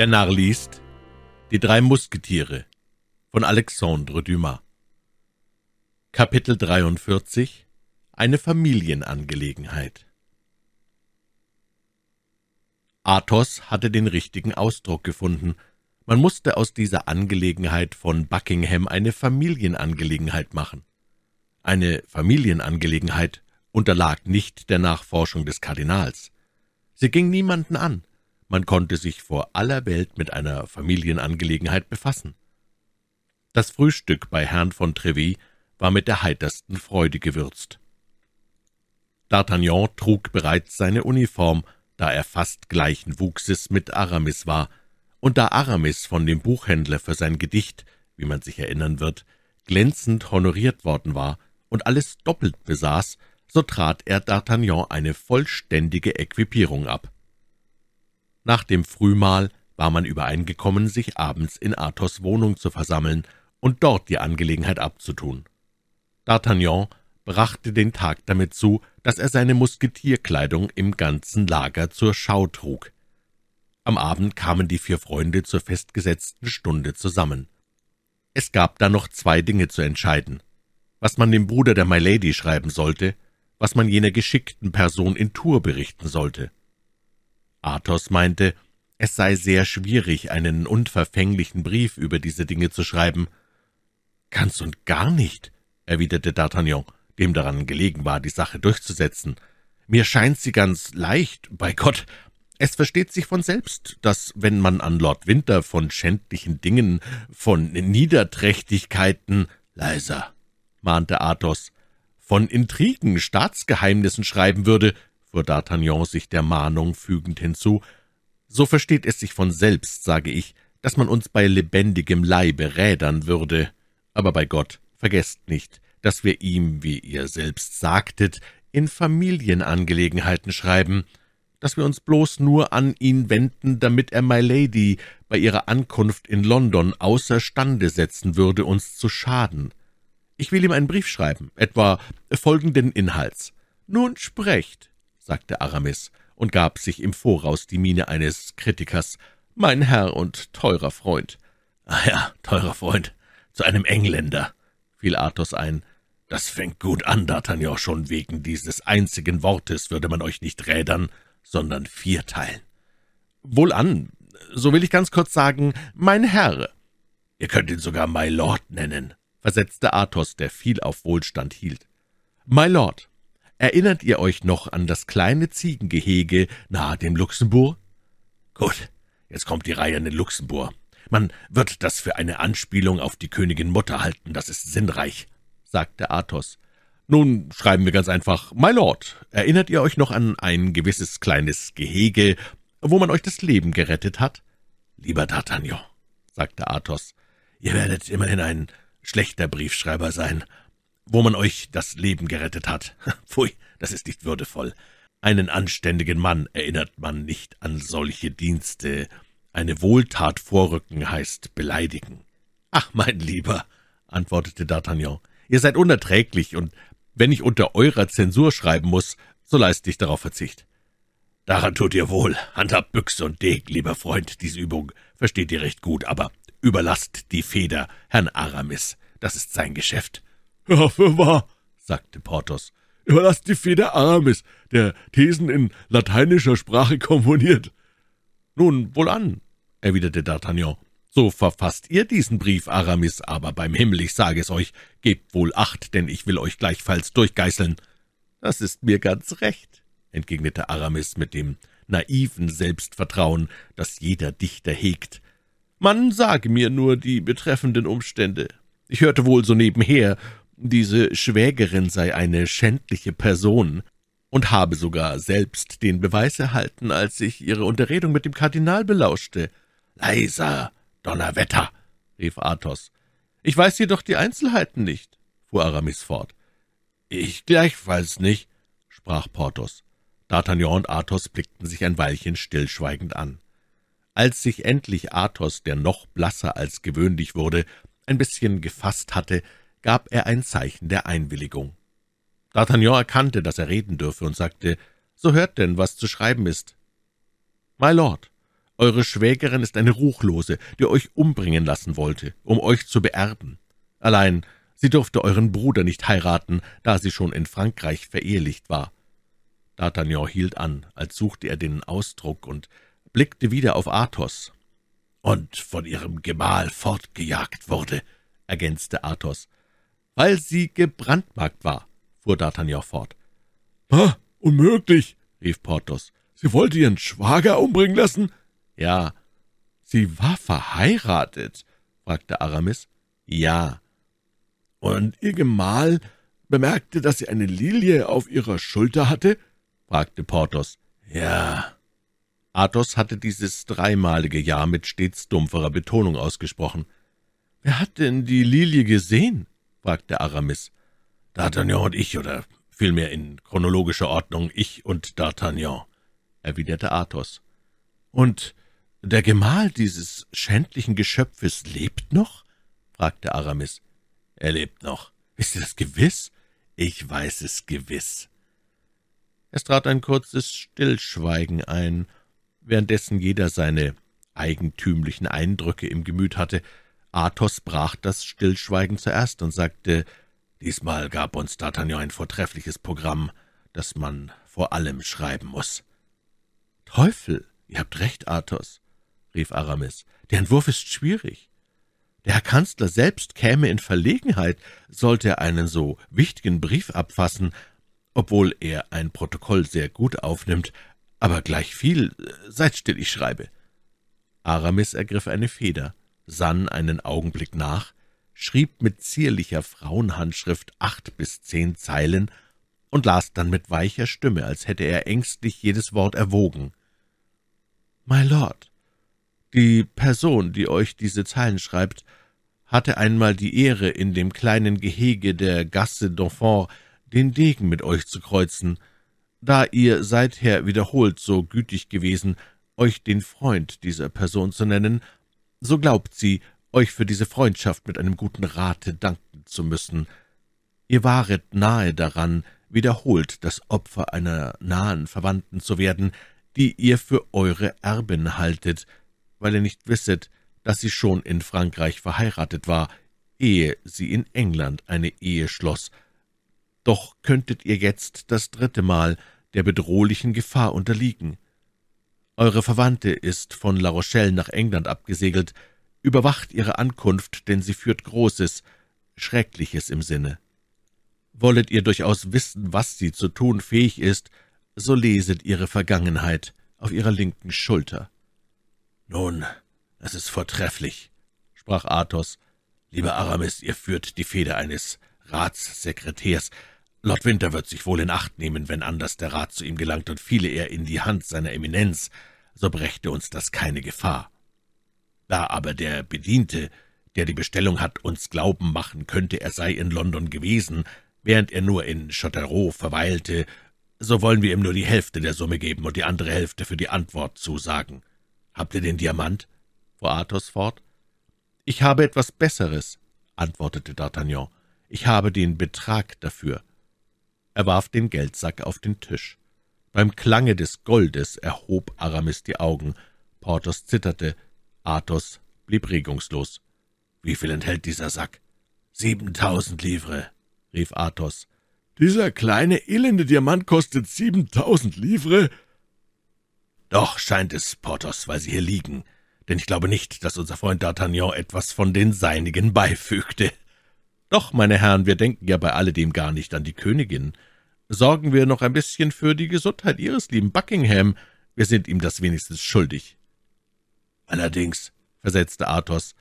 Der Narr liest Die drei Musketiere von Alexandre Dumas Kapitel 43 Eine Familienangelegenheit Athos hatte den richtigen Ausdruck gefunden. Man musste aus dieser Angelegenheit von Buckingham eine Familienangelegenheit machen. Eine Familienangelegenheit unterlag nicht der Nachforschung des Kardinals. Sie ging niemanden an, man konnte sich vor aller Welt mit einer Familienangelegenheit befassen. Das Frühstück bei Herrn von Trevis war mit der heitersten Freude gewürzt. D'Artagnan trug bereits seine Uniform, da er fast gleichen Wuchses mit Aramis war, und da Aramis von dem Buchhändler für sein Gedicht, wie man sich erinnern wird, glänzend honoriert worden war und alles doppelt besaß, so trat er D'Artagnan eine vollständige Äquipierung ab. Nach dem Frühmahl war man übereingekommen, sich abends in Athos Wohnung zu versammeln und dort die Angelegenheit abzutun. D'Artagnan brachte den Tag damit zu, dass er seine Musketierkleidung im ganzen Lager zur Schau trug. Am Abend kamen die vier Freunde zur festgesetzten Stunde zusammen. Es gab da noch zwei Dinge zu entscheiden, was man dem Bruder der Milady schreiben sollte, was man jener geschickten Person in Tours berichten sollte. Athos meinte, es sei sehr schwierig, einen unverfänglichen Brief über diese Dinge zu schreiben. »Ganz und gar nicht«, erwiderte D'Artagnan, dem daran gelegen war, die Sache durchzusetzen. »Mir scheint sie ganz leicht, bei Gott. Es versteht sich von selbst, dass, wenn man an Lord Winter von schändlichen Dingen, von Niederträchtigkeiten...« »Leiser«, mahnte Athos, »von Intrigen, Staatsgeheimnissen schreiben würde, fuhr D'Artagnan sich der Mahnung fügend hinzu, »so versteht es sich von selbst, sage ich, dass man uns bei lebendigem Leibe rädern würde. Aber bei Gott, vergesst nicht, dass wir ihm, wie ihr selbst sagtet, in Familienangelegenheiten schreiben, dass wir uns bloß nur an ihn wenden, damit er My Lady bei ihrer Ankunft in London außerstande setzen würde, uns zu schaden. Ich will ihm einen Brief schreiben, etwa folgenden Inhalts. Nun sprecht, sagte Aramis und gab sich im Voraus die Miene eines Kritikers. »Mein Herr und teurer Freund.« »Ah ja, teurer Freund, zu einem Engländer«, fiel Athos ein. »Das fängt gut an, D'Artagnan, schon wegen dieses einzigen Wortes würde man euch nicht rädern, sondern vierteilen.« »Wohlan, so will ich ganz kurz sagen, mein Herr.« »Ihr könnt ihn sogar My Lord nennen«, versetzte Athos, der viel auf Wohlstand hielt. »My Lord, Erinnert ihr euch noch an das kleine Ziegengehege nahe dem Luxemburg? Gut, jetzt kommt die Reihe an den Luxemburg. Man wird das für eine Anspielung auf die Königin Mutter halten, das ist sinnreich, sagte Athos. Nun schreiben wir ganz einfach, My Lord, erinnert ihr euch noch an ein gewisses kleines Gehege, wo man euch das Leben gerettet hat? Lieber D'Artagnan, sagte Athos, ihr werdet immerhin ein schlechter Briefschreiber sein, wo man euch das Leben gerettet hat. Pfui, das ist nicht würdevoll. Einen anständigen Mann erinnert man nicht an solche Dienste. Eine Wohltat vorrücken heißt beleidigen. Ach, mein Lieber, antwortete D'Artagnan, ihr seid unerträglich, und wenn ich unter eurer Zensur schreiben muss, so leiste ich darauf Verzicht. Daran tut ihr wohl. Handhabt Büchse und Deg, lieber Freund, diese Übung versteht ihr recht gut, aber überlasst die Feder Herrn Aramis. Das ist sein Geschäft. »Ja, für wahr«, sagte Porthos. »Überlasst die Feder Aramis, der Thesen in lateinischer Sprache komponiert.« »Nun, wohlan«, erwiderte D'Artagnan. »So verfasst ihr diesen Brief, Aramis, aber beim Himmel, ich sage es euch, gebt wohl Acht, denn ich will euch gleichfalls durchgeißeln.« »Das ist mir ganz recht«, entgegnete Aramis mit dem naiven Selbstvertrauen, das jeder Dichter hegt. »Man sage mir nur die betreffenden Umstände. Ich hörte wohl so nebenher, diese Schwägerin sei eine schändliche Person und habe sogar selbst den Beweis erhalten, als ich ihre Unterredung mit dem Kardinal belauschte. »Leiser, Donnerwetter«, rief Athos. »Ich weiß jedoch die Einzelheiten nicht«, fuhr Aramis fort. »Ich gleichfalls nicht«, sprach Porthos. D'Artagnan und Athos blickten sich ein Weilchen stillschweigend an. Als sich endlich Athos, der noch blasser als gewöhnlich wurde, ein bisschen gefasst hatte, gab er ein Zeichen der Einwilligung. D'Artagnan erkannte, dass er reden dürfe, und sagte, »So hört denn, was zu schreiben ist.« »My Lord, Eure Schwägerin ist eine Ruchlose, die euch umbringen lassen wollte, um euch zu beerben. Allein sie durfte euren Bruder nicht heiraten, da sie schon in Frankreich verehelicht war. D'Artagnan hielt an, als suchte er den Ausdruck, und blickte wieder auf Athos. »Und von ihrem Gemahl fortgejagt wurde«, ergänzte Athos. »Weil sie gebrandmarkt war«, fuhr D'Artagnan fort. »Ah, unmöglich«, rief Porthos. »Sie wollte ihren Schwager umbringen lassen?« »Ja.« »Sie war verheiratet?« fragte Aramis. »Ja.« »Und ihr Gemahl bemerkte, dass sie eine Lilie auf ihrer Schulter hatte?« fragte Porthos. »Ja.« Athos hatte dieses dreimalige Ja mit stets dumpferer Betonung ausgesprochen. »Wer hat denn die Lilie gesehen?« Fragte Aramis. »D'Artagnan und ich, oder vielmehr in chronologischer Ordnung ich und D'Artagnan«, erwiderte Athos. »Und der Gemahl dieses schändlichen Geschöpfes lebt noch?« fragte Aramis. »Er lebt noch.« »Ist das gewiss?« »Ich weiß es gewiss.« Es trat ein kurzes Stillschweigen ein, währenddessen jeder seine eigentümlichen Eindrücke im Gemüt hatte. Athos brach das Stillschweigen zuerst und sagte, »Diesmal gab uns D'Artagnan ein vortreffliches Programm, das man vor allem schreiben muss.« »Teufel, ihr habt recht, Athos«, rief Aramis, »der Entwurf ist schwierig. Der Herr Kanzler selbst käme in Verlegenheit, sollte er einen so wichtigen Brief abfassen, obwohl er ein Protokoll sehr gut aufnimmt, aber gleichviel, seid still, ich schreibe.« Aramis ergriff eine Feder, sann einen Augenblick nach, schrieb mit zierlicher Frauenhandschrift acht bis zehn Zeilen und las dann mit weicher Stimme, als hätte er ängstlich jedes Wort erwogen. »My Lord, die Person, die euch diese Zeilen schreibt, hatte einmal die Ehre, in dem kleinen Gehege der Gasse d'Enfant den Degen mit euch zu kreuzen. Da ihr seither wiederholt so gütig gewesen, euch den Freund dieser Person zu nennen, so glaubt sie, euch für diese Freundschaft mit einem guten Rate danken zu müssen. Ihr waret nahe daran, wiederholt das Opfer einer nahen Verwandten zu werden, die ihr für eure Erbin haltet, weil ihr nicht wisset, dass sie schon in Frankreich verheiratet war, ehe sie in England eine Ehe schloss. Doch könntet ihr jetzt das dritte Mal der bedrohlichen Gefahr unterliegen. Eure Verwandte ist von La Rochelle nach England abgesegelt, überwacht ihre Ankunft, denn sie führt Großes, Schreckliches im Sinne. Wollet ihr durchaus wissen, was sie zu tun fähig ist, so leset ihre Vergangenheit auf ihrer linken Schulter. »Nun, das ist vortrefflich«, sprach Athos. »Lieber Aramis, ihr führt die Feder eines Ratssekretärs. Lord Winter wird sich wohl in Acht nehmen, wenn anders der Rat zu ihm gelangt und fiele er in die Hand seiner Eminenz, so brächte uns das keine Gefahr. Da aber der Bediente, der die Bestellung hat, uns glauben machen könnte, er sei in London gewesen, während er nur in Châteauroux verweilte, so wollen wir ihm nur die Hälfte der Summe geben und die andere Hälfte für die Antwort zusagen. Habt ihr den Diamant? fuhr Athos fort. Ich habe etwas Besseres, antwortete D'Artagnan. Ich habe den Betrag dafür. Er warf den Geldsack auf den Tisch. Beim Klange des Goldes erhob Aramis die Augen. Porthos zitterte. Athos blieb regungslos. »Wie viel enthält dieser Sack?« »Siebentausend Livre«, rief Athos. »Dieser kleine, elende Diamant kostet siebentausend Livre?« »Doch scheint es, Porthos, weil sie hier liegen, denn ich glaube nicht, dass unser Freund D'Artagnan etwas von den seinigen beifügte.« »Doch, meine Herren, wir denken ja bei alledem gar nicht an die Königin. Sorgen wir noch ein bisschen für die Gesundheit Ihres lieben Buckingham. Wir sind ihm das wenigstens schuldig.« »Allerdings«, versetzte Athos,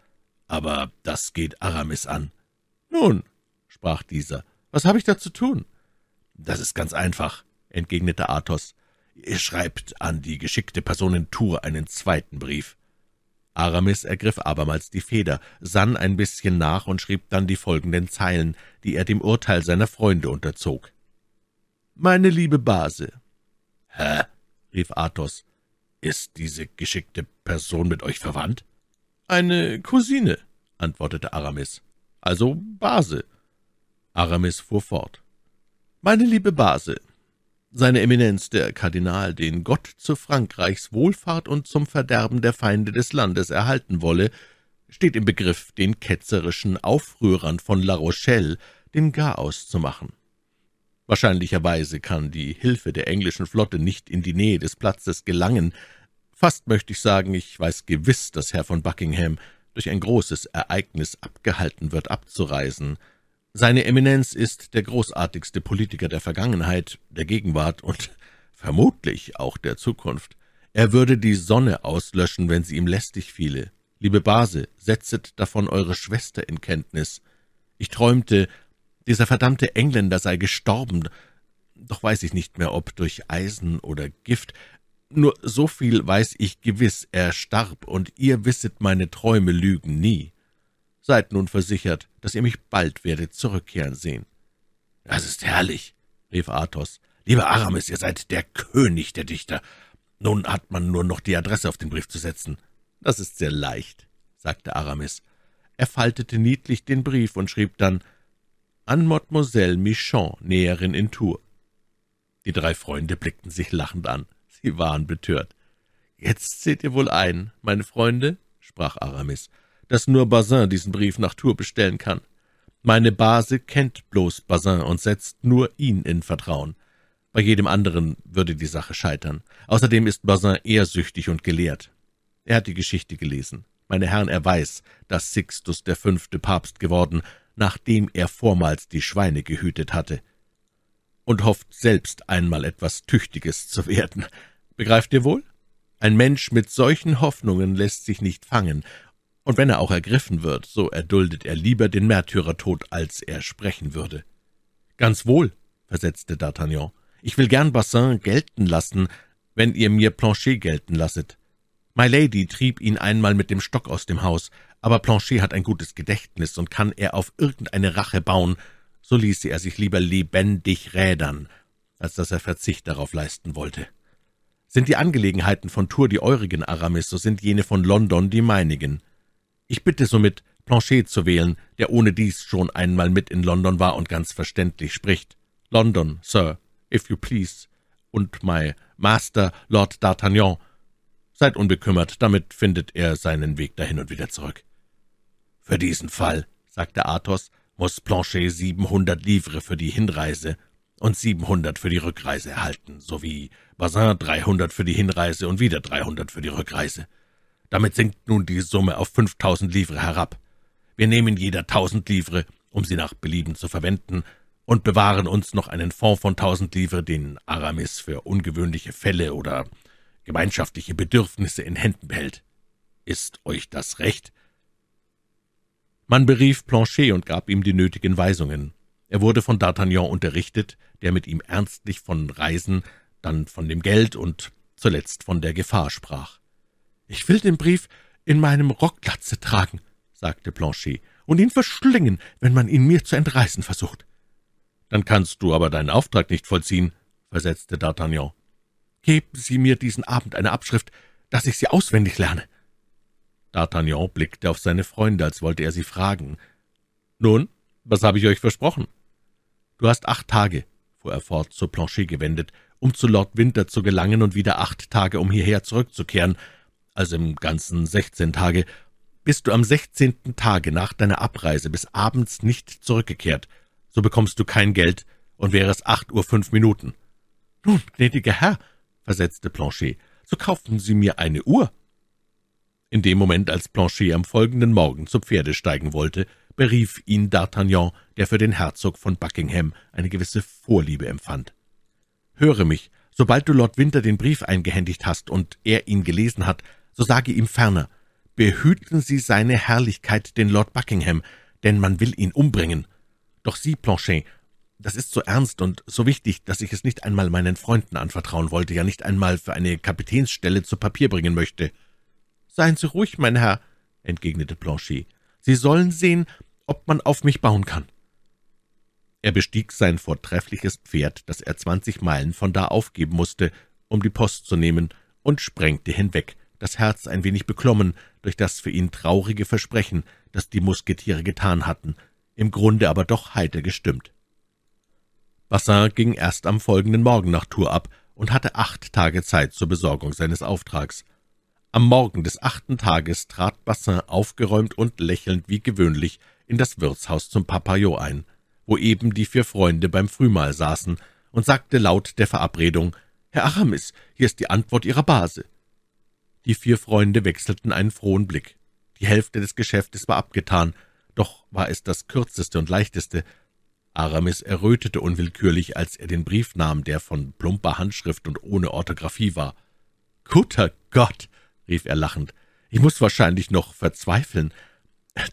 »aber das geht Aramis an.« »Nun«, sprach dieser, »was habe ich da zu tun?« »Das ist ganz einfach«, entgegnete Athos. »Ihr schreibt an die geschickte Person in Tours einen zweiten Brief.« Aramis ergriff abermals die Feder, sann ein bisschen nach und schrieb dann die folgenden Zeilen, die er dem Urteil seiner Freunde unterzog. »Meine liebe Base.« »Hä?« rief Athos. »Ist diese geschickte Person mit euch verwandt?« »Eine Cousine«, antwortete Aramis. »Also Base.« Aramis fuhr fort. »Meine liebe Base, seine Eminenz, der Kardinal, den Gott zu Frankreichs Wohlfahrt und zum Verderben der Feinde des Landes erhalten wolle, steht im Begriff, den ketzerischen Aufrührern von La Rochelle den Garaus zu machen. Wahrscheinlicherweise kann die Hilfe der englischen Flotte nicht in die Nähe des Platzes gelangen. Fast möchte ich sagen, ich weiß gewiss, dass Herr von Buckingham durch ein großes Ereignis abgehalten wird, abzureisen. Seine Eminenz ist der großartigste Politiker der Vergangenheit, der Gegenwart und vermutlich auch der Zukunft. Er würde die Sonne auslöschen, wenn sie ihm lästig fiele. Liebe Base, setzet davon eure Schwester in Kenntnis. Ich träumte, dieser verdammte Engländer sei gestorben, doch weiß ich nicht mehr, ob durch Eisen oder Gift. Nur so viel weiß ich gewiss, er starb, und ihr wisset, meine Träume lügen nie. Seid nun versichert, dass ihr mich bald werdet zurückkehren sehen. Das ist herrlich, rief Athos. Lieber Aramis, ihr seid der König der Dichter. Nun hat man nur noch die Adresse auf den Brief zu setzen. Das ist sehr leicht, sagte Aramis. Er faltete niedlich den Brief und schrieb dann an Mademoiselle Michon, Näherin in Tours. Die drei Freunde blickten sich lachend an. Sie waren betört. »Jetzt seht ihr wohl ein, meine Freunde«, sprach Aramis, dass nur Bazin diesen Brief nach Tours bestellen kann. Meine Base kennt bloß Bazin und setzt nur ihn in Vertrauen. Bei jedem anderen würde die Sache scheitern. Außerdem ist Bazin ehrsüchtig und gelehrt. Er hat die Geschichte gelesen. Meine Herren, er weiß, dass Sixtus der fünfte Papst geworden, nachdem er vormals die Schweine gehütet hatte, und hofft selbst einmal etwas Tüchtiges zu werden. Begreift ihr wohl? Ein Mensch mit solchen Hoffnungen lässt sich nicht fangen, und wenn er auch ergriffen wird, so erduldet er lieber den Märtyrertod, als er sprechen würde. Ganz wohl, versetzte D'Artagnan. Ich will gern Bassin gelten lassen, wenn ihr mir Planchet gelten lasset. My Lady trieb ihn einmal mit dem Stock aus dem Haus, aber Planchet hat ein gutes Gedächtnis, und kann er auf irgendeine Rache bauen, so ließe er sich lieber lebendig rädern, als dass er Verzicht darauf leisten wollte. Sind die Angelegenheiten von Tours die eurigen, Aramis, so sind jene von London die meinigen. Ich bitte somit, Planchet zu wählen, der ohne dies schon einmal mit in London war und ganz verständlich spricht. London, Sir, if you please, und my Master, Lord D'Artagnan. Seid unbekümmert, damit findet er seinen Weg dahin und wieder zurück. Für diesen Fall, sagte Athos, muss Planchet siebenhundert Livre für die Hinreise und siebenhundert für die Rückreise erhalten, sowie Bazin dreihundert für die Hinreise und wieder dreihundert für die Rückreise. Damit sinkt nun die Summe auf fünftausend Livre herab. Wir nehmen jeder tausend Livre, um sie nach Belieben zu verwenden, und bewahren uns noch einen Fonds von tausend Livre, den Aramis für ungewöhnliche Fälle oder gemeinschaftliche Bedürfnisse in Händen behält. Ist euch das recht? Man berief Planchet und gab ihm die nötigen Weisungen. Er wurde von D'Artagnan unterrichtet, der mit ihm ernstlich von Reisen, dann von dem Geld und zuletzt von der Gefahr sprach. »Ich will den Brief in meinem Rocklatze tragen«, sagte Planchet, »und ihn verschlingen, wenn man ihn mir zu entreißen versucht.« »Dann kannst du aber deinen Auftrag nicht vollziehen«, versetzte D'Artagnan. »Geben Sie mir diesen Abend eine Abschrift, dass ich sie auswendig lerne.« D'Artagnan blickte auf seine Freunde, als wollte er sie fragen. »Nun, was habe ich euch versprochen?« »Du hast acht Tage«, fuhr er fort, zu Planchet gewendet, »um zu Lord Winter zu gelangen und wieder acht Tage, um hierher zurückzukehren also im Ganzen sechzehn Tage, bist du am sechzehnten Tage nach deiner Abreise bis abends nicht zurückgekehrt, so bekommst du kein Geld und wäre es acht Uhr fünf Minuten. Nun, gnädiger Herr, versetzte Planchet, so kaufen Sie mir eine Uhr. In dem Moment, als Planchet am folgenden Morgen zu Pferde steigen wollte, berief ihn D'Artagnan, der für den Herzog von Buckingham eine gewisse Vorliebe empfand. Höre mich, sobald du Lord Winter den Brief eingehändigt hast und er ihn gelesen hat, so sage ihm ferner, behüten Sie seine Herrlichkeit, den Lord Buckingham, denn man will ihn umbringen. Doch Sie, Planchet, das ist so ernst und so wichtig, dass ich es nicht einmal meinen Freunden anvertrauen wollte, ja nicht einmal für eine Kapitänsstelle zu Papier bringen möchte. Seien Sie ruhig, mein Herr, entgegnete Planchet. Sie sollen sehen, ob man auf mich bauen kann. Er bestieg sein vortreffliches Pferd, das er zwanzig Meilen von da aufgeben musste, um die Post zu nehmen, und sprengte hinweg, das Herz ein wenig beklommen durch das für ihn traurige Versprechen, das die Musketiere getan hatten, im Grunde aber doch heiter gestimmt. Bassin ging erst am folgenden Morgen nach Tours ab und hatte acht Tage Zeit zur Besorgung seines Auftrags. Am Morgen des achten Tages trat Bassin aufgeräumt und lächelnd wie gewöhnlich in das Wirtshaus zum Papillon ein, wo eben die vier Freunde beim Frühmahl saßen, und sagte laut der Verabredung, »Herr Aramis, hier ist die Antwort Ihrer Base.« Die vier Freunde wechselten einen frohen Blick. Die Hälfte des Geschäftes war abgetan, doch war es das kürzeste und leichteste. Aramis errötete unwillkürlich, als er den Brief nahm, der von plumper Handschrift und ohne Orthographie war. »Guter Gott«, rief er lachend, »ich muss wahrscheinlich noch verzweifeln.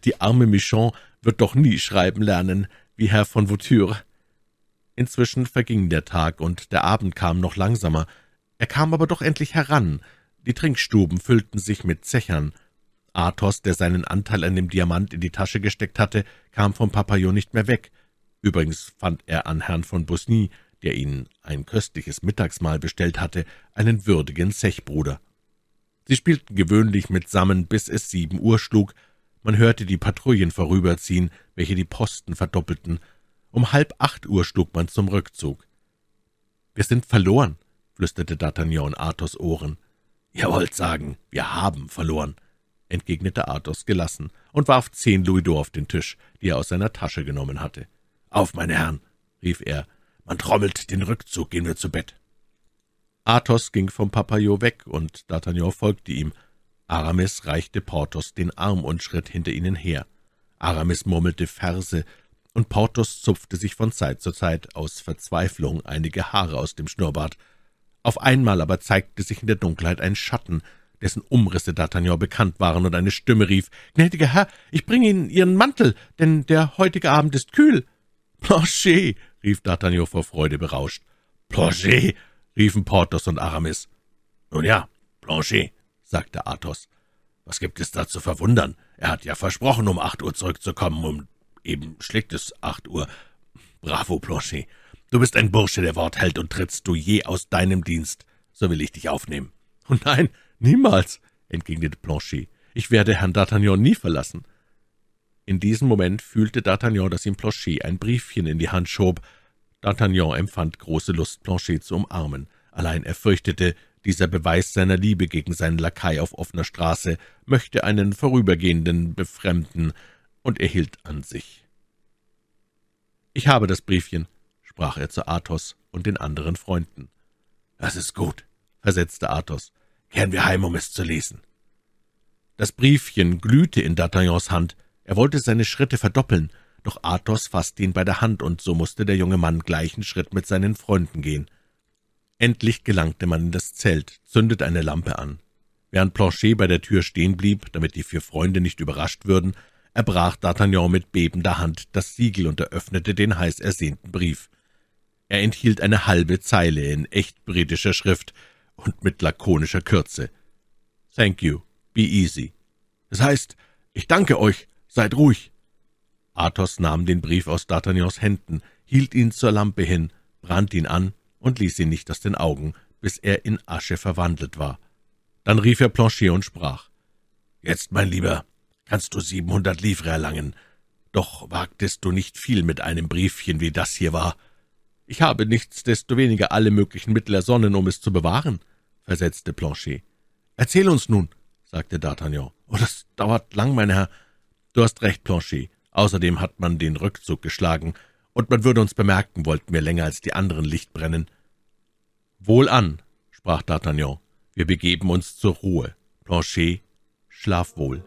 Die arme Michon wird doch nie schreiben lernen, wie Herr von Voiture.« Inzwischen verging der Tag, und der Abend kam noch langsamer. Er kam aber doch endlich heran. Die Trinkstuben füllten sich mit Zechern. Athos, der seinen Anteil an dem Diamant in die Tasche gesteckt hatte, kam vom Papillon nicht mehr weg. Übrigens fand er an Herrn von Busny, der ihnen ein köstliches Mittagsmahl bestellt hatte, einen würdigen Zechbruder. Sie spielten gewöhnlich mitsammen, bis es sieben Uhr schlug. Man hörte die Patrouillen vorüberziehen, welche die Posten verdoppelten. Um halb acht Uhr schlug man zum Rückzug. »Wir sind verloren«, flüsterte D'Artagnan in Athos Ohren. »Ihr wollt sagen, wir haben verloren«, entgegnete Athos gelassen und warf zehn Louisdor auf den Tisch, die er aus seiner Tasche genommen hatte. »Auf, meine Herren«, rief er, »man trommelt den Rückzug, gehen wir zu Bett.« Athos ging vom Papillon weg, und D'Artagnan folgte ihm. Aramis reichte Porthos den Arm und schritt hinter ihnen her. Aramis murmelte Verse, und Porthos zupfte sich von Zeit zu Zeit aus Verzweiflung einige Haare aus dem Schnurrbart. Auf einmal aber zeigte sich in der Dunkelheit ein Schatten, dessen Umrisse D'Artagnan bekannt waren, und eine Stimme rief, »Gnädiger Herr, ich bringe Ihnen Ihren Mantel, denn der heutige Abend ist kühl.« »Planchet«, rief D'Artagnan vor Freude berauscht. »Planchet«, riefen Porthos und Aramis. »Nun ja, Planchet«, sagte Athos. »Was gibt es da zu verwundern? Er hat ja versprochen, um acht Uhr zurückzukommen, und Eben schlägt es acht Uhr. Bravo, Planchet. Du bist ein Bursche, der Wort hält, und trittst du je aus deinem Dienst, so will ich dich aufnehmen. Oh nein, niemals, entgegnete Planchet. Ich werde Herrn D'Artagnan nie verlassen. In diesem Moment fühlte D'Artagnan, dass ihm Planchet ein Briefchen in die Hand schob. D'Artagnan empfand große Lust, Planchet zu umarmen. Allein er fürchtete, dieser Beweis seiner Liebe gegen seinen Lakai auf offener Straße möchte einen Vorübergehenden befremden, und er hielt an sich. »Ich habe das Briefchen«, sprach er zu Athos und den anderen Freunden. »Das ist gut«, versetzte Athos. »Kehren wir heim, um es zu lesen.« Das Briefchen glühte in D'Artagnans Hand. Er wollte seine Schritte verdoppeln, doch Athos fasste ihn bei der Hand, und so musste der junge Mann gleichen Schritt mit seinen Freunden gehen. Endlich gelangte man in das Zelt, zündete eine Lampe an. Während Planchet bei der Tür stehen blieb, damit die vier Freunde nicht überrascht würden, erbrach D'Artagnan mit bebender Hand das Siegel und eröffnete den heiß ersehnten Brief. Er enthielt eine halbe Zeile in echt britischer Schrift und mit lakonischer Kürze. »Thank you. Be easy.« Das heißt, »Ich danke euch. Seid ruhig.« Athos nahm den Brief aus D'Artagnans Händen, hielt ihn zur Lampe hin, brannte ihn an und ließ ihn nicht aus den Augen, bis er in Asche verwandelt war. Dann rief er Planchet und sprach, »Jetzt, mein Lieber, kannst du siebenhundert Livre erlangen. Doch wagtest du nicht viel mit einem Briefchen, wie das hier war. Ich habe nichtsdestoweniger alle möglichen Mittel ersonnen, um es zu bewahren, versetzte Planchet. Erzähl uns nun, sagte D'Artagnan. Oh, das dauert lang, mein Herr. Du hast recht, Planchet. Außerdem hat man den Rückzug geschlagen, und man würde uns bemerken, wollten wir länger als die anderen Licht brennen. Wohlan, sprach D'Artagnan. Wir begeben uns zur Ruhe. Planchet, schlaf wohl.